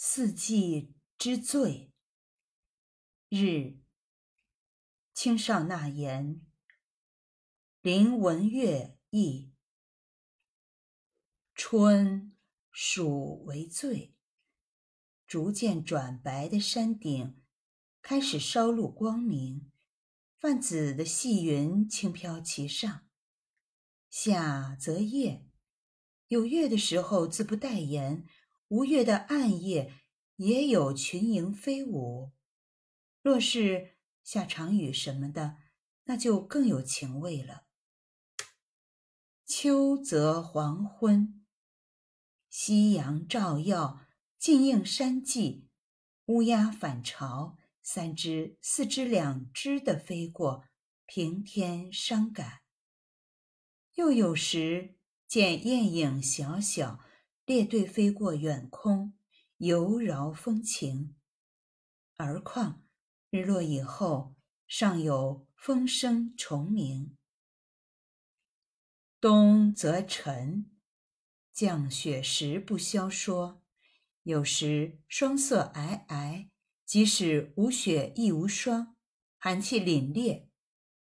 四季之最。日，青少纳言。林文月译。春，暑为最，逐渐转白的山顶开始稍露光明，泛紫的细云轻飘其上。夏则夜，有月的时候自不待言。无月的暗夜，也有群莺飞舞。若是下场雨什么的，那就更有情味了。秋则黄昏，夕阳照耀，静映山际，乌鸦返巢，三只、四只、两只的飞过，平添伤感。又有时见雁影小小。列队飞过远空，游饶风情。而况日落以后，尚有风声虫鸣。冬则沉，降雪时不消说。有时霜色皑皑，即使无雪亦无霜，寒气凛冽，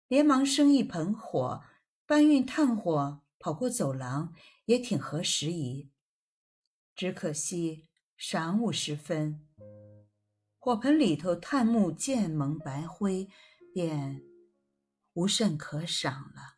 连忙生一盆火，搬运炭火跑过走廊，也挺合时宜。只可惜晌午时分，火盆里头炭木渐蒙白灰，便无甚可赏了。